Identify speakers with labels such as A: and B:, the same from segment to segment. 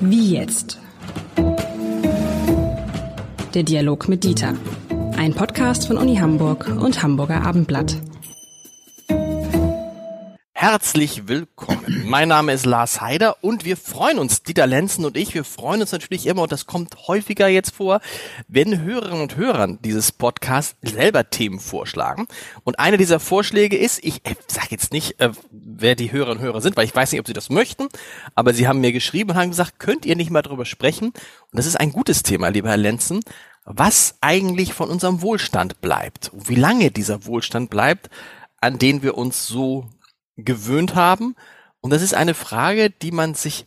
A: Wie jetzt? Der Dialog mit Dieter. Ein Podcast von Uni Hamburg und Hamburger Abendblatt.
B: Herzlich willkommen. Mein Name ist Lars Heider und wir freuen uns, Dieter Lenzen und ich, wir freuen uns natürlich immer, und das kommt häufiger jetzt vor, wenn Hörerinnen und Hörern dieses Podcast selber Themen vorschlagen. Und einer dieser Vorschläge ist, ich äh, sage jetzt nicht, äh, wer die Hörerinnen und Hörer sind, weil ich weiß nicht, ob sie das möchten, aber sie haben mir geschrieben und haben gesagt, könnt ihr nicht mal drüber sprechen? Und das ist ein gutes Thema, lieber Herr Lenzen, was eigentlich von unserem Wohlstand bleibt, wie lange dieser Wohlstand bleibt, an den wir uns so gewöhnt haben. Und das ist eine Frage, die man sich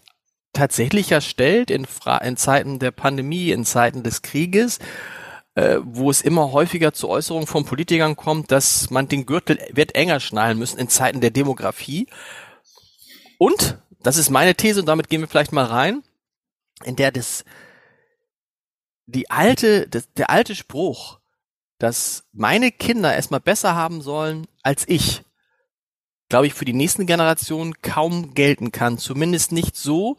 B: tatsächlich ja stellt in, Fra in Zeiten der Pandemie, in Zeiten des Krieges, äh, wo es immer häufiger zu Äußerungen von Politikern kommt, dass man den Gürtel wird enger schnallen müssen in Zeiten der Demografie. Und, das ist meine These und damit gehen wir vielleicht mal rein, in der das, die alte, das, der alte Spruch, dass meine Kinder erstmal besser haben sollen als ich, glaube ich, für die nächsten Generationen kaum gelten kann. Zumindest nicht so,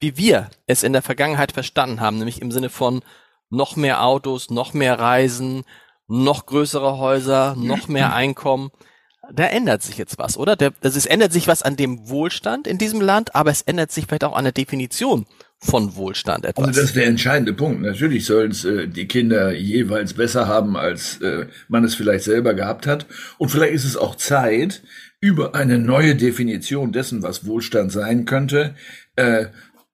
B: wie wir es in der Vergangenheit verstanden haben, nämlich im Sinne von noch mehr Autos, noch mehr Reisen, noch größere Häuser, noch mehr Einkommen. Da ändert sich jetzt was, oder? Der, das ist, ändert sich was an dem Wohlstand in diesem Land, aber es ändert sich vielleicht auch an der Definition von Wohlstand etwas.
C: Also das ist der entscheidende Punkt. Natürlich sollen es äh, die Kinder jeweils besser haben, als äh, man es vielleicht selber gehabt hat. Und vielleicht ist es auch Zeit, über eine neue Definition dessen, was Wohlstand sein könnte, äh,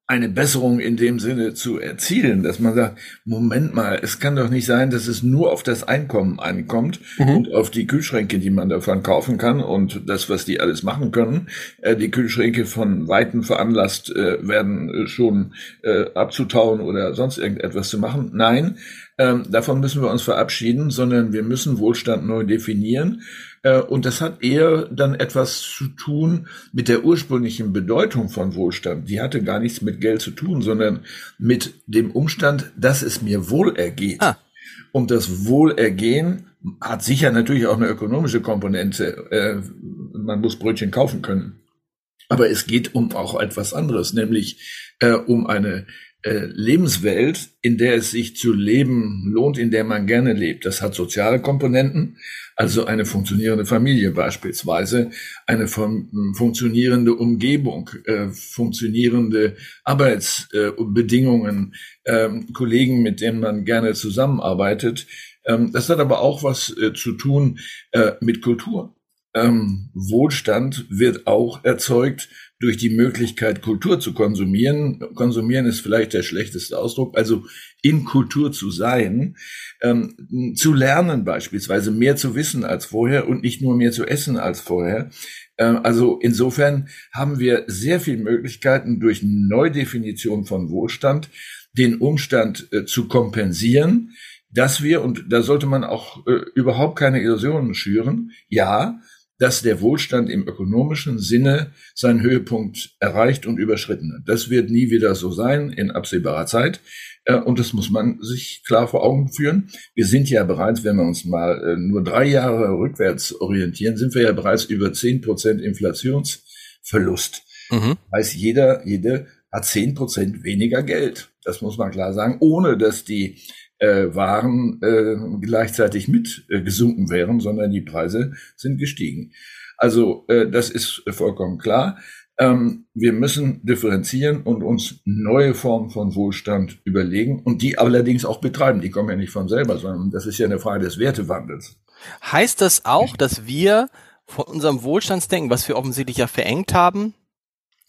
C: eine Besserung in dem Sinne zu erzielen, dass man sagt, Moment mal, es kann doch nicht sein, dass es nur auf das Einkommen ankommt mhm. und auf die Kühlschränke, die man davon kaufen kann und das, was die alles machen können. Äh, die Kühlschränke von Weitem veranlasst äh, werden, äh, schon äh, abzutauen oder sonst irgendetwas zu machen. Nein, ähm, davon müssen wir uns verabschieden, sondern wir müssen Wohlstand neu definieren. Äh, und das hat eher dann etwas zu tun mit der ursprünglichen Bedeutung von Wohlstand. Die hatte gar nichts mit Geld zu tun, sondern mit dem Umstand, dass es mir wohlergeht. Ah. Und das Wohlergehen hat sicher natürlich auch eine ökonomische Komponente. Äh, man muss Brötchen kaufen können. Aber es geht um auch etwas anderes, nämlich äh, um eine Lebenswelt, in der es sich zu leben lohnt, in der man gerne lebt. Das hat soziale Komponenten, also eine funktionierende Familie beispielsweise, eine fun funktionierende Umgebung, äh, funktionierende Arbeitsbedingungen, äh, Kollegen, mit denen man gerne zusammenarbeitet. Ähm, das hat aber auch was äh, zu tun äh, mit Kultur. Ähm, Wohlstand wird auch erzeugt durch die Möglichkeit, Kultur zu konsumieren. Konsumieren ist vielleicht der schlechteste Ausdruck, also in Kultur zu sein, ähm, zu lernen beispielsweise, mehr zu wissen als vorher und nicht nur mehr zu essen als vorher. Ähm, also insofern haben wir sehr viele Möglichkeiten durch Neudefinition von Wohlstand, den Umstand äh, zu kompensieren, dass wir, und da sollte man auch äh, überhaupt keine Illusionen schüren, ja, dass der Wohlstand im ökonomischen Sinne seinen Höhepunkt erreicht und überschritten hat. Das wird nie wieder so sein in absehbarer Zeit. Äh, und das muss man sich klar vor Augen führen. Wir sind ja bereits, wenn wir uns mal äh, nur drei Jahre rückwärts orientieren, sind wir ja bereits über zehn Prozent Inflationsverlust. Mhm. Heißt, jeder, jede hat zehn Prozent weniger Geld. Das muss man klar sagen, ohne dass die äh, Waren äh, gleichzeitig mit äh, gesunken wären, sondern die Preise sind gestiegen. Also äh, das ist vollkommen klar. Ähm, wir müssen differenzieren und uns neue Formen von Wohlstand überlegen und die allerdings auch betreiben. Die kommen ja nicht von selber, sondern das ist ja eine Frage des Wertewandels.
B: Heißt das auch, dass wir von unserem Wohlstandsdenken, was wir offensichtlich ja verengt haben,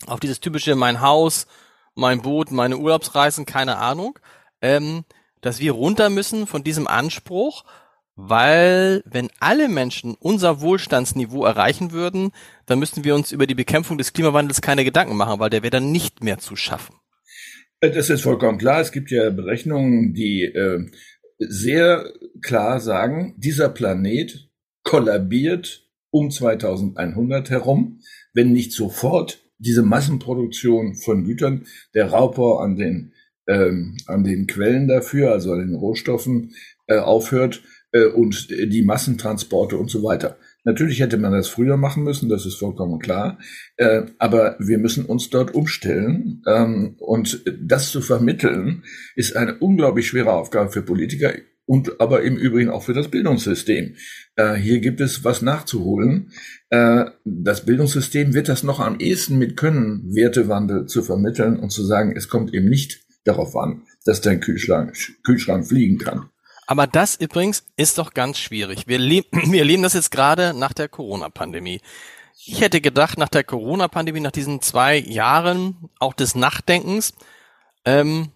B: auf dieses typische mein Haus, mein Boot, meine Urlaubsreisen, keine Ahnung, ähm, dass wir runter müssen von diesem Anspruch, weil wenn alle Menschen unser Wohlstandsniveau erreichen würden, dann müssten wir uns über die Bekämpfung des Klimawandels keine Gedanken machen, weil der wäre dann nicht mehr zu schaffen.
C: Das ist vollkommen klar. Es gibt ja Berechnungen, die äh, sehr klar sagen, dieser Planet kollabiert um 2100 herum, wenn nicht sofort diese Massenproduktion von Gütern, der Raubbau an den ähm, an den Quellen dafür, also an den Rohstoffen, äh, aufhört äh, und die Massentransporte und so weiter. Natürlich hätte man das früher machen müssen, das ist vollkommen klar. Äh, aber wir müssen uns dort umstellen. Ähm, und das zu vermitteln, ist eine unglaublich schwere Aufgabe für Politiker und aber im Übrigen auch für das Bildungssystem. Äh, hier gibt es was nachzuholen. Äh, das Bildungssystem wird das noch am ehesten mit können, Wertewandel zu vermitteln und zu sagen, es kommt eben nicht darauf an, dass dein Kühlschrank, Kühlschrank fliegen kann.
B: Aber das übrigens ist doch ganz schwierig. Wir, le wir erleben das jetzt gerade nach der Corona-Pandemie. Ich hätte gedacht, nach der Corona-Pandemie, nach diesen zwei Jahren auch des Nachdenkens, ähm,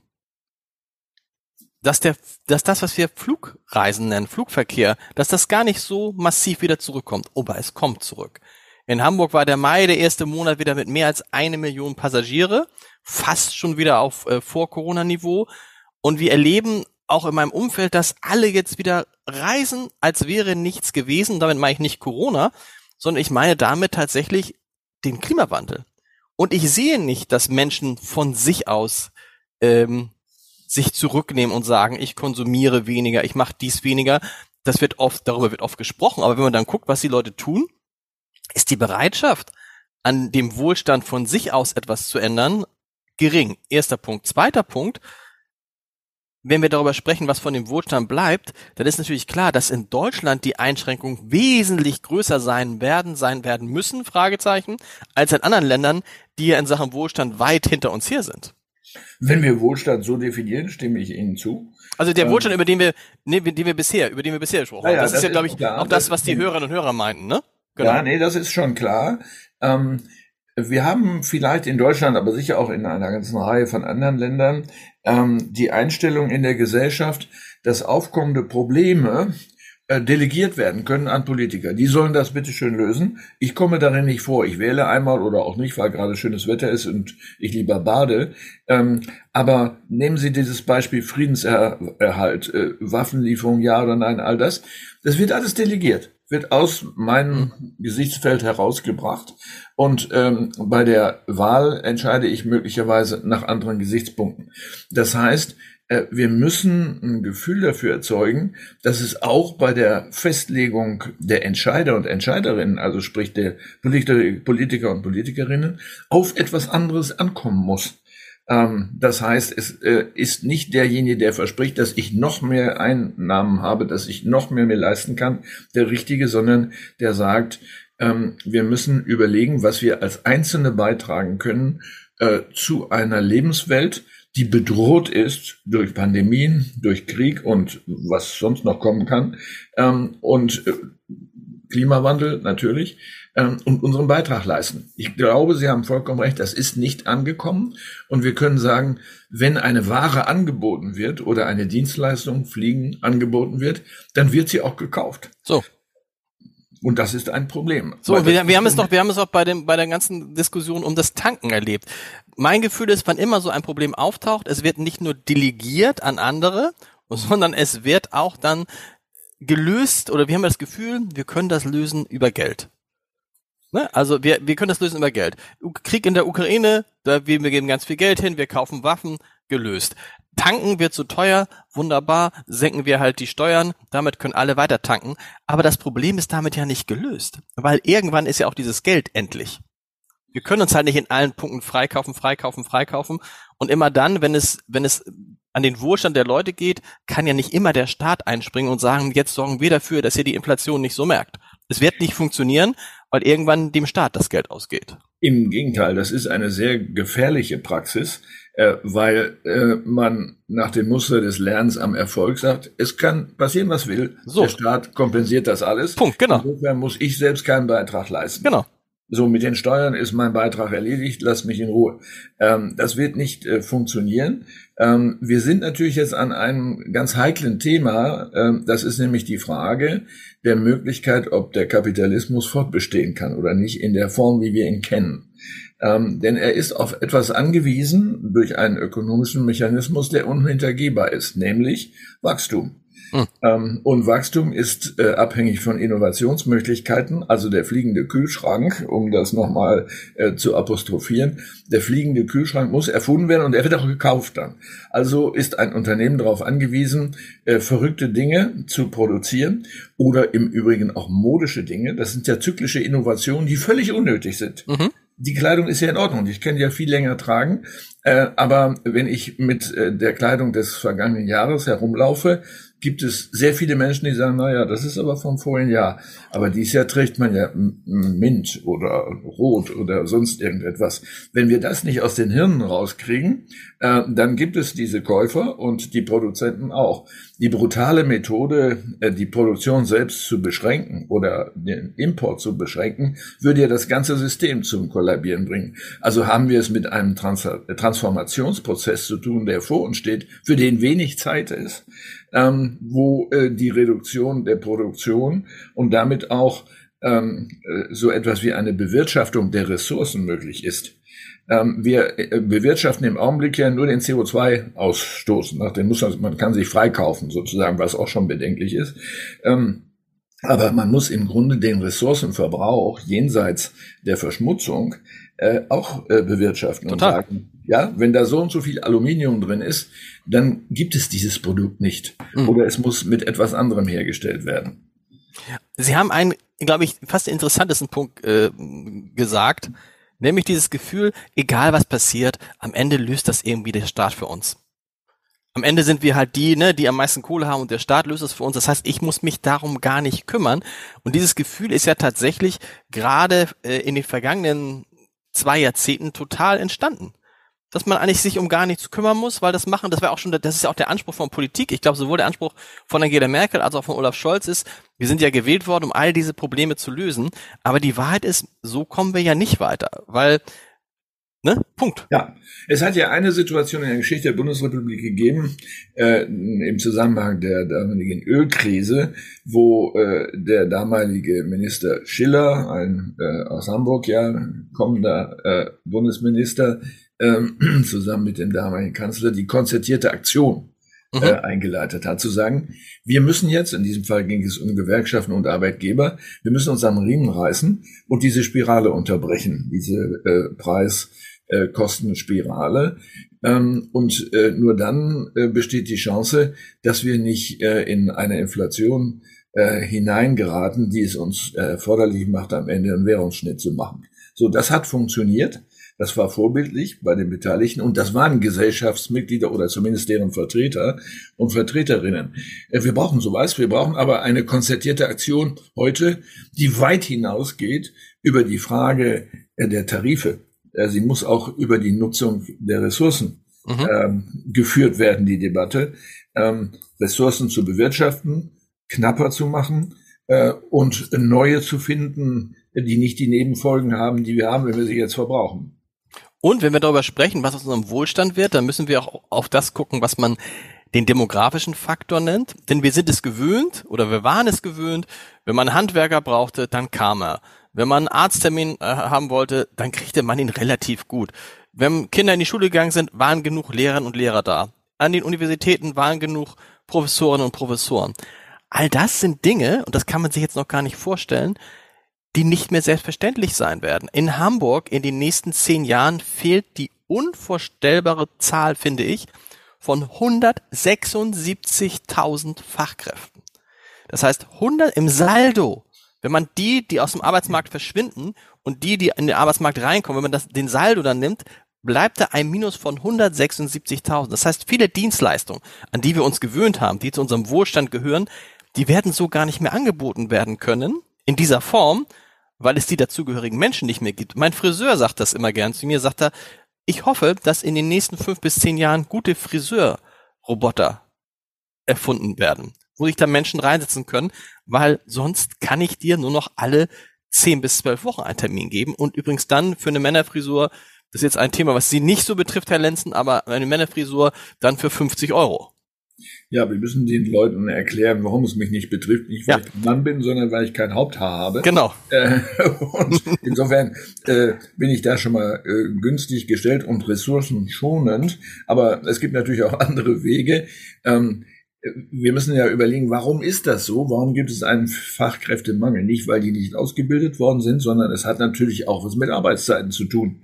B: dass der, dass das, was wir Flugreisen nennen, Flugverkehr, dass das gar nicht so massiv wieder zurückkommt. Aber es kommt zurück. In Hamburg war der Mai der erste Monat wieder mit mehr als eine Million Passagiere, fast schon wieder auf äh, Vor-Corona-Niveau. Und wir erleben auch in meinem Umfeld, dass alle jetzt wieder reisen, als wäre nichts gewesen. Damit meine ich nicht Corona, sondern ich meine damit tatsächlich den Klimawandel. Und ich sehe nicht, dass Menschen von sich aus ähm, sich zurücknehmen und sagen, ich konsumiere weniger, ich mache dies weniger. Das wird oft, darüber wird oft gesprochen, aber wenn man dann guckt, was die Leute tun, ist die Bereitschaft, an dem Wohlstand von sich aus etwas zu ändern, gering. Erster Punkt. Zweiter Punkt, wenn wir darüber sprechen, was von dem Wohlstand bleibt, dann ist natürlich klar, dass in Deutschland die Einschränkungen wesentlich größer sein werden, sein werden müssen, Fragezeichen, als in anderen Ländern, die ja in Sachen Wohlstand weit hinter uns her sind.
C: Wenn wir Wohlstand so definieren, stimme ich Ihnen zu.
B: Also der ähm, Wohlstand, über den wir, nee, den wir bisher, über den wir bisher gesprochen haben, ja, das, das, ist ja, glaube ich, klar. auch das, was die Hörerinnen und Hörer meinten, ne?
C: Genau. Ja, nee, das ist schon klar. Ähm, wir haben vielleicht in Deutschland, aber sicher auch in einer ganzen Reihe von anderen Ländern, ähm, die Einstellung in der Gesellschaft, dass aufkommende Probleme äh, delegiert werden können an Politiker. Die sollen das bitte schön lösen. Ich komme darin nicht vor. Ich wähle einmal oder auch nicht, weil gerade schönes Wetter ist und ich lieber bade. Ähm, aber nehmen Sie dieses Beispiel Friedenserhalt, äh, Waffenlieferung, ja oder nein, all das. Das wird alles delegiert wird aus meinem Gesichtsfeld herausgebracht und ähm, bei der Wahl entscheide ich möglicherweise nach anderen Gesichtspunkten. Das heißt, äh, wir müssen ein Gefühl dafür erzeugen, dass es auch bei der Festlegung der Entscheider und Entscheiderinnen, also sprich der Politiker und Politikerinnen, auf etwas anderes ankommen muss. Ähm, das heißt, es äh, ist nicht derjenige, der verspricht, dass ich noch mehr Einnahmen habe, dass ich noch mehr mir leisten kann, der Richtige, sondern der sagt, ähm, wir müssen überlegen, was wir als Einzelne beitragen können äh, zu einer Lebenswelt, die bedroht ist durch Pandemien, durch Krieg und was sonst noch kommen kann. Ähm, und äh, Klimawandel natürlich ähm, und unseren Beitrag leisten. Ich glaube, Sie haben vollkommen recht, das ist nicht angekommen. Und wir können sagen, wenn eine Ware angeboten wird oder eine Dienstleistung, Fliegen angeboten wird, dann wird sie auch gekauft.
B: So.
C: Und das ist ein Problem.
B: So, wir, wir haben es doch, wir haben es auch bei dem, bei der ganzen Diskussion um das Tanken erlebt. Mein Gefühl ist, wann immer so ein Problem auftaucht, es wird nicht nur delegiert an andere, sondern es wird auch dann gelöst oder wir haben das Gefühl, wir können das lösen über Geld. Ne? Also wir, wir können das lösen über Geld. Krieg in der Ukraine, da wir, wir geben ganz viel Geld hin, wir kaufen Waffen, gelöst. Tanken wird zu teuer, wunderbar, senken wir halt die Steuern, damit können alle weiter tanken. Aber das Problem ist damit ja nicht gelöst, weil irgendwann ist ja auch dieses Geld endlich. Wir können uns halt nicht in allen Punkten freikaufen, freikaufen, freikaufen. Und immer dann, wenn es, wenn es an den Wohlstand der Leute geht, kann ja nicht immer der Staat einspringen und sagen, jetzt sorgen wir dafür, dass ihr die Inflation nicht so merkt. Es wird nicht funktionieren, weil irgendwann dem Staat das Geld ausgeht.
C: Im Gegenteil, das ist eine sehr gefährliche Praxis, äh, weil äh, man nach dem Muster des Lernens am Erfolg sagt, es kann passieren, was will. So. Der Staat kompensiert das alles.
B: Punkt, genau.
C: Insofern muss ich selbst keinen Beitrag leisten.
B: Genau.
C: So, mit den Steuern ist mein Beitrag erledigt, lass mich in Ruhe. Ähm, das wird nicht äh, funktionieren. Ähm, wir sind natürlich jetzt an einem ganz heiklen Thema. Ähm, das ist nämlich die Frage der Möglichkeit, ob der Kapitalismus fortbestehen kann oder nicht in der Form, wie wir ihn kennen. Ähm, denn er ist auf etwas angewiesen durch einen ökonomischen Mechanismus, der unhintergehbar ist, nämlich Wachstum. Mhm. und Wachstum ist äh, abhängig von Innovationsmöglichkeiten, also der fliegende Kühlschrank, um das nochmal äh, zu apostrophieren. Der fliegende Kühlschrank muss erfunden werden und er wird auch gekauft dann. Also ist ein Unternehmen darauf angewiesen, äh, verrückte Dinge zu produzieren oder im Übrigen auch modische Dinge. Das sind ja zyklische Innovationen, die völlig unnötig sind. Mhm die Kleidung ist ja in Ordnung. Ich kann ja viel länger tragen. Äh, aber wenn ich mit äh, der Kleidung des vergangenen Jahres herumlaufe, gibt es sehr viele Menschen, die sagen, na ja, das ist aber vom vorigen Jahr. Aber dieses Jahr trägt man ja Mint oder Rot oder sonst irgendetwas. Wenn wir das nicht aus den Hirnen rauskriegen, äh, dann gibt es diese Käufer und die Produzenten auch. Die brutale Methode, äh, die Produktion selbst zu beschränken oder den Import zu beschränken, würde ja das ganze System zum Kollabieren bringen. Also haben wir es mit einem Trans Transformationsprozess zu tun, der vor uns steht, für den wenig Zeit ist ähm, wo äh, die Reduktion der Produktion und damit auch ähm, äh, so etwas wie eine Bewirtschaftung der Ressourcen möglich ist. Ähm, wir äh, bewirtschaften im Augenblick ja nur den CO2-Ausstoß. Nach dem muss man, man kann sich freikaufen sozusagen, was auch schon bedenklich ist. Ähm, aber man muss im Grunde den Ressourcenverbrauch jenseits der Verschmutzung äh, auch äh, bewirtschaften Total. und sagen, ja, wenn da so und so viel Aluminium drin ist, dann gibt es dieses Produkt nicht. Mhm. Oder es muss mit etwas anderem hergestellt werden.
B: Sie haben einen, glaube ich, fast interessantesten Punkt äh, gesagt, nämlich dieses Gefühl, egal was passiert, am Ende löst das irgendwie der Staat für uns. Am Ende sind wir halt die, ne, die am meisten Kohle haben und der Staat löst es für uns. Das heißt, ich muss mich darum gar nicht kümmern. Und dieses Gefühl ist ja tatsächlich gerade äh, in den vergangenen zwei Jahrzehnten total entstanden dass man eigentlich sich um gar nichts kümmern muss, weil das machen, das wäre auch schon, das ist ja auch der Anspruch von Politik. Ich glaube, sowohl der Anspruch von Angela Merkel als auch von Olaf Scholz ist, wir sind ja gewählt worden, um all diese Probleme zu lösen. Aber die Wahrheit ist, so kommen wir ja nicht weiter, weil Ne? Punkt.
C: Ja, es hat ja eine Situation in der Geschichte der Bundesrepublik gegeben, äh, im Zusammenhang der damaligen Ölkrise, wo äh, der damalige Minister Schiller, ein äh, aus Hamburg ja kommender äh, Bundesminister, ähm, zusammen mit dem damaligen Kanzler die konzertierte Aktion mhm. äh, eingeleitet hat, zu sagen, wir müssen jetzt, in diesem Fall ging es um Gewerkschaften und Arbeitgeber, wir müssen uns am Riemen reißen und diese Spirale unterbrechen, diese äh, Preiskostenspirale. Äh, ähm, und äh, nur dann äh, besteht die Chance, dass wir nicht in eine Inflation hineingeraten, die es uns äh, macht, am Ende einen Währungsschnitt zu machen. So, das hat funktioniert. Das war vorbildlich bei den Beteiligten und das waren Gesellschaftsmitglieder oder zumindest deren Vertreter und Vertreterinnen. Wir brauchen sowas, wir brauchen aber eine konzertierte Aktion heute, die weit hinausgeht über die Frage der Tarife. Äh, sie muss auch über die Nutzung der Ressourcen mhm. ähm, geführt werden, die Debatte. Ähm, Ressourcen zu bewirtschaften, knapper zu machen äh, und neue zu finden, die nicht die Nebenfolgen haben, die wir haben, wenn wir sie jetzt verbrauchen.
B: Und wenn wir darüber sprechen, was aus unserem Wohlstand wird, dann müssen wir auch auf das gucken, was man den demografischen Faktor nennt. Denn wir sind es gewöhnt oder wir waren es gewöhnt, wenn man Handwerker brauchte, dann kam er. Wenn man einen Arzttermin äh, haben wollte, dann kriegte man ihn relativ gut. Wenn Kinder in die Schule gegangen sind, waren genug Lehrerinnen und Lehrer da. An den Universitäten waren genug Professorinnen und Professoren. All das sind Dinge, und das kann man sich jetzt noch gar nicht vorstellen, die nicht mehr selbstverständlich sein werden. In Hamburg in den nächsten zehn Jahren fehlt die unvorstellbare Zahl, finde ich, von 176.000 Fachkräften. Das heißt, 100 im Saldo, wenn man die, die aus dem Arbeitsmarkt verschwinden und die, die in den Arbeitsmarkt reinkommen, wenn man das, den Saldo dann nimmt, bleibt da ein Minus von 176.000. Das heißt, viele Dienstleistungen, an die wir uns gewöhnt haben, die zu unserem Wohlstand gehören, die werden so gar nicht mehr angeboten werden können in dieser Form, weil es die dazugehörigen Menschen nicht mehr gibt. Mein Friseur sagt das immer gern zu mir, sagt er, ich hoffe, dass in den nächsten fünf bis zehn Jahren gute Friseurroboter erfunden werden, wo sich da Menschen reinsetzen können, weil sonst kann ich dir nur noch alle zehn bis zwölf Wochen einen Termin geben und übrigens dann für eine Männerfrisur, das ist jetzt ein Thema, was Sie nicht so betrifft, Herr Lenzen, aber eine Männerfrisur dann für 50 Euro.
C: Ja, wir müssen den Leuten erklären, warum es mich nicht betrifft. Nicht, weil ja. ich ein Mann bin, sondern weil ich kein Haupthaar habe.
B: Genau.
C: Äh, und insofern äh, bin ich da schon mal äh, günstig gestellt und ressourcenschonend. Aber es gibt natürlich auch andere Wege. Ähm, wir müssen ja überlegen, warum ist das so? Warum gibt es einen Fachkräftemangel? Nicht, weil die nicht ausgebildet worden sind, sondern es hat natürlich auch was mit Arbeitszeiten zu tun.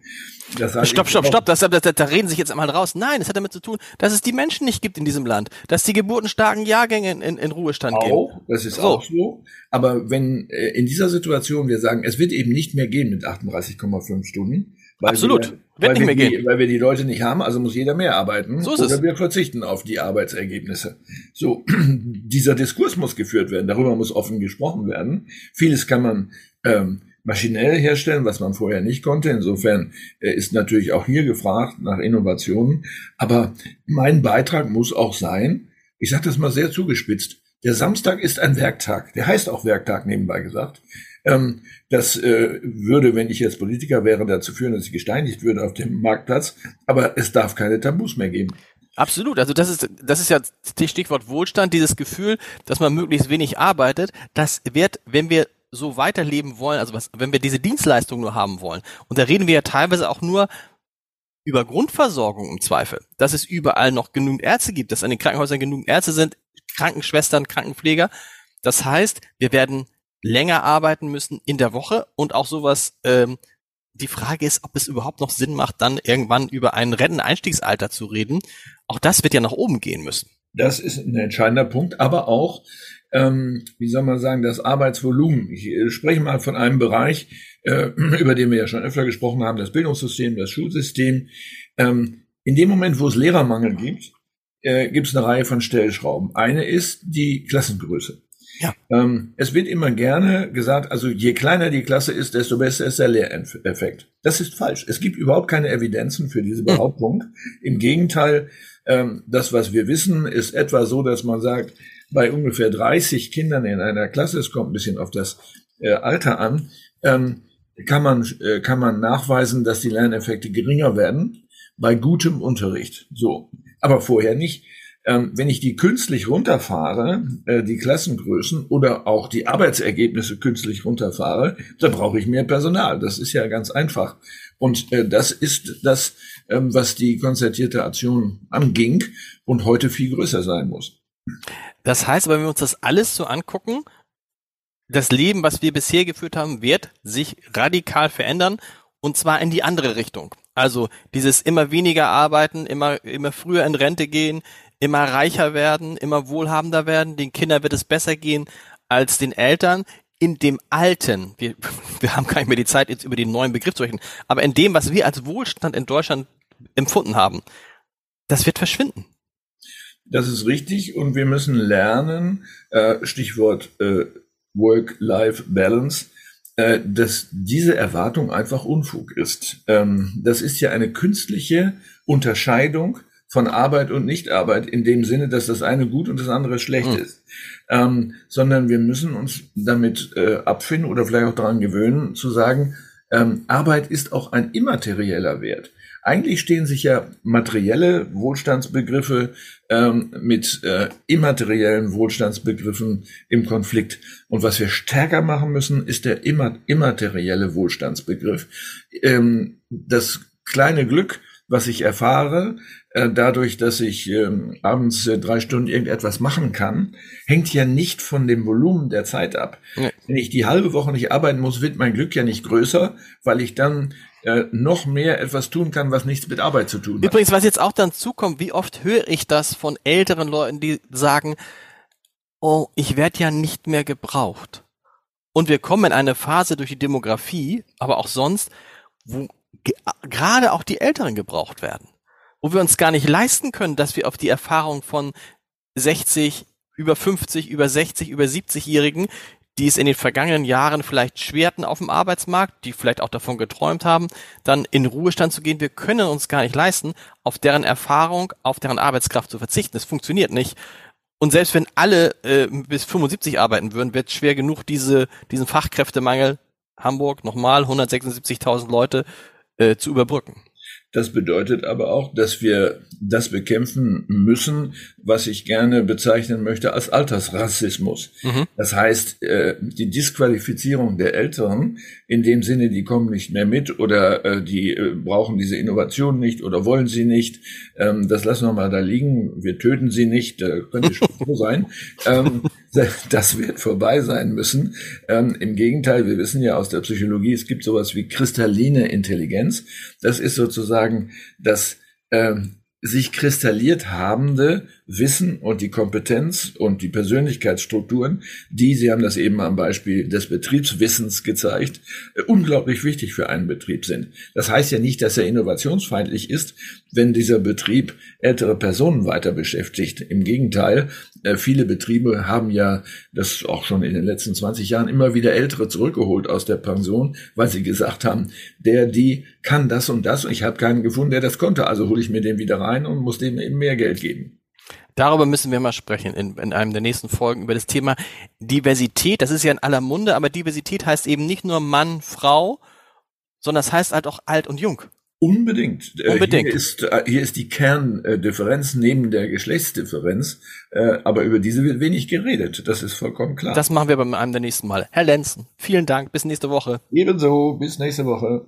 B: stopp, stopp, stopp, das, das, das, da reden sich jetzt einmal raus. Nein, es hat damit zu tun, dass es die Menschen nicht gibt in diesem Land, dass die geburtenstarken Jahrgänge in, in, in Ruhestand
C: auch,
B: gehen.
C: Auch, das ist so. auch so. Aber wenn äh, in dieser Situation wir sagen, es wird eben nicht mehr gehen mit 38,5 Stunden,
B: Absolut.
C: Wir, Wird nicht mehr die, gehen. Weil wir die Leute nicht haben, also muss jeder mehr arbeiten.
B: So ist
C: oder
B: es.
C: wir verzichten auf die Arbeitsergebnisse. So, dieser Diskurs muss geführt werden. Darüber muss offen gesprochen werden. Vieles kann man ähm, maschinell herstellen, was man vorher nicht konnte. Insofern äh, ist natürlich auch hier gefragt nach Innovationen. Aber mein Beitrag muss auch sein, ich sage das mal sehr zugespitzt, der Samstag ist ein Werktag. Der heißt auch Werktag nebenbei gesagt. Ähm, das äh, würde, wenn ich jetzt Politiker wäre, dazu führen, dass ich gesteinigt würde auf dem Marktplatz. Aber es darf keine Tabus mehr geben.
B: Absolut. Also das ist, das ist ja das Stichwort Wohlstand, dieses Gefühl, dass man möglichst wenig arbeitet. Das wird, wenn wir so weiterleben wollen, also was, wenn wir diese Dienstleistung nur haben wollen. Und da reden wir ja teilweise auch nur über Grundversorgung im Zweifel, dass es überall noch genügend Ärzte gibt, dass an den Krankenhäusern genügend Ärzte sind, Krankenschwestern, Krankenpfleger. Das heißt, wir werden länger arbeiten müssen in der Woche und auch sowas. Ähm, die Frage ist, ob es überhaupt noch Sinn macht, dann irgendwann über ein Renteneinstiegsalter zu reden. Auch das wird ja nach oben gehen müssen.
C: Das ist ein entscheidender Punkt, aber auch, ähm, wie soll man sagen, das Arbeitsvolumen. Ich äh, spreche mal von einem Bereich, äh, über den wir ja schon öfter gesprochen haben, das Bildungssystem, das Schulsystem. Ähm, in dem Moment, wo es Lehrermangel gibt, äh, gibt es eine Reihe von Stellschrauben. Eine ist die Klassengröße. Ja. Ähm, es wird immer gerne gesagt, also je kleiner die Klasse ist, desto besser ist der Lehreffekt. Das ist falsch. Es gibt überhaupt keine Evidenzen für diese hm. Behauptung. Im Gegenteil, ähm, das, was wir wissen, ist etwa so, dass man sagt, bei ungefähr 30 Kindern in einer Klasse, es kommt ein bisschen auf das äh, Alter an, ähm, kann man, äh, kann man nachweisen, dass die Lerneffekte geringer werden bei gutem Unterricht. So. Aber vorher nicht. Ähm, wenn ich die künstlich runterfahre, äh, die Klassengrößen oder auch die Arbeitsergebnisse künstlich runterfahre, da brauche ich mehr Personal. Das ist ja ganz einfach. Und äh, das ist das, ähm, was die konzertierte Aktion anging und heute viel größer sein muss.
B: Das heißt, wenn wir uns das alles so angucken, das Leben, was wir bisher geführt haben, wird sich radikal verändern und zwar in die andere Richtung. Also dieses immer weniger arbeiten, immer, immer früher in Rente gehen, immer reicher werden, immer wohlhabender werden, den Kindern wird es besser gehen als den Eltern. In dem Alten, wir, wir haben gar nicht mehr die Zeit, jetzt über den neuen Begriff zu sprechen, aber in dem, was wir als Wohlstand in Deutschland empfunden haben, das wird verschwinden.
C: Das ist richtig und wir müssen lernen, äh, Stichwort äh, Work-Life-Balance, äh, dass diese Erwartung einfach Unfug ist. Ähm, das ist ja eine künstliche Unterscheidung von Arbeit und Nichtarbeit in dem Sinne, dass das eine gut und das andere schlecht mhm. ist, ähm, sondern wir müssen uns damit äh, abfinden oder vielleicht auch daran gewöhnen, zu sagen, ähm, Arbeit ist auch ein immaterieller Wert. Eigentlich stehen sich ja materielle Wohlstandsbegriffe ähm, mit äh, immateriellen Wohlstandsbegriffen im Konflikt. Und was wir stärker machen müssen, ist der immaterielle Wohlstandsbegriff. Ähm, das kleine Glück, was ich erfahre, äh, dadurch, dass ich ähm, abends äh, drei Stunden irgendetwas machen kann, hängt ja nicht von dem Volumen der Zeit ab. Ja. Wenn ich die halbe Woche nicht arbeiten muss, wird mein Glück ja nicht größer, weil ich dann äh, noch mehr etwas tun kann, was nichts mit Arbeit zu tun hat.
B: Übrigens, was jetzt auch dann zukommt, wie oft höre ich das von älteren Leuten, die sagen, oh, ich werde ja nicht mehr gebraucht. Und wir kommen in eine Phase durch die Demografie, aber auch sonst, wo gerade auch die Älteren gebraucht werden. Wo wir uns gar nicht leisten können, dass wir auf die Erfahrung von 60, über 50, über 60, über 70-Jährigen, die es in den vergangenen Jahren vielleicht schwerten auf dem Arbeitsmarkt, die vielleicht auch davon geträumt haben, dann in Ruhestand zu gehen. Wir können uns gar nicht leisten, auf deren Erfahrung, auf deren Arbeitskraft zu verzichten. Das funktioniert nicht. Und selbst wenn alle äh, bis 75 arbeiten würden, wird schwer genug, diese, diesen Fachkräftemangel Hamburg nochmal 176.000 Leute äh, zu überbrücken.
C: Das bedeutet aber auch, dass wir das bekämpfen müssen, was ich gerne bezeichnen möchte als Altersrassismus. Mhm. Das heißt, äh, die Disqualifizierung der Älteren in dem Sinne, die kommen nicht mehr mit oder äh, die äh, brauchen diese Innovation nicht oder wollen sie nicht. Ähm, das lassen wir mal da liegen. Wir töten sie nicht. Da könnte schon so sein. Das wird vorbei sein müssen. Ähm, Im Gegenteil, wir wissen ja aus der Psychologie, es gibt sowas wie kristalline Intelligenz. Das ist sozusagen das ähm, sich kristalliert habende Wissen und die Kompetenz und die Persönlichkeitsstrukturen, die, Sie haben das eben am Beispiel des Betriebswissens gezeigt, äh, unglaublich wichtig für einen Betrieb sind. Das heißt ja nicht, dass er innovationsfeindlich ist, wenn dieser Betrieb ältere Personen weiter beschäftigt. Im Gegenteil, äh, viele Betriebe haben ja das auch schon in den letzten 20 Jahren immer wieder Ältere zurückgeholt aus der Pension, weil sie gesagt haben, der, die kann das und das und ich habe keinen gefunden, der das konnte, also hole ich mir den wieder rein und muss dem eben mehr Geld geben.
B: Darüber müssen wir mal sprechen in, in einem der nächsten Folgen über das Thema Diversität. Das ist ja in aller Munde, aber Diversität heißt eben nicht nur Mann, Frau, sondern es heißt halt auch alt und jung.
C: Unbedingt.
B: Äh, Unbedingt.
C: Hier ist, äh, hier ist die Kerndifferenz neben der Geschlechtsdifferenz, äh, aber über diese wird wenig geredet. Das ist vollkommen klar.
B: Das machen wir bei einem der nächsten Mal. Herr Lenzen, vielen Dank. Bis nächste Woche.
C: Ebenso. Bis nächste Woche.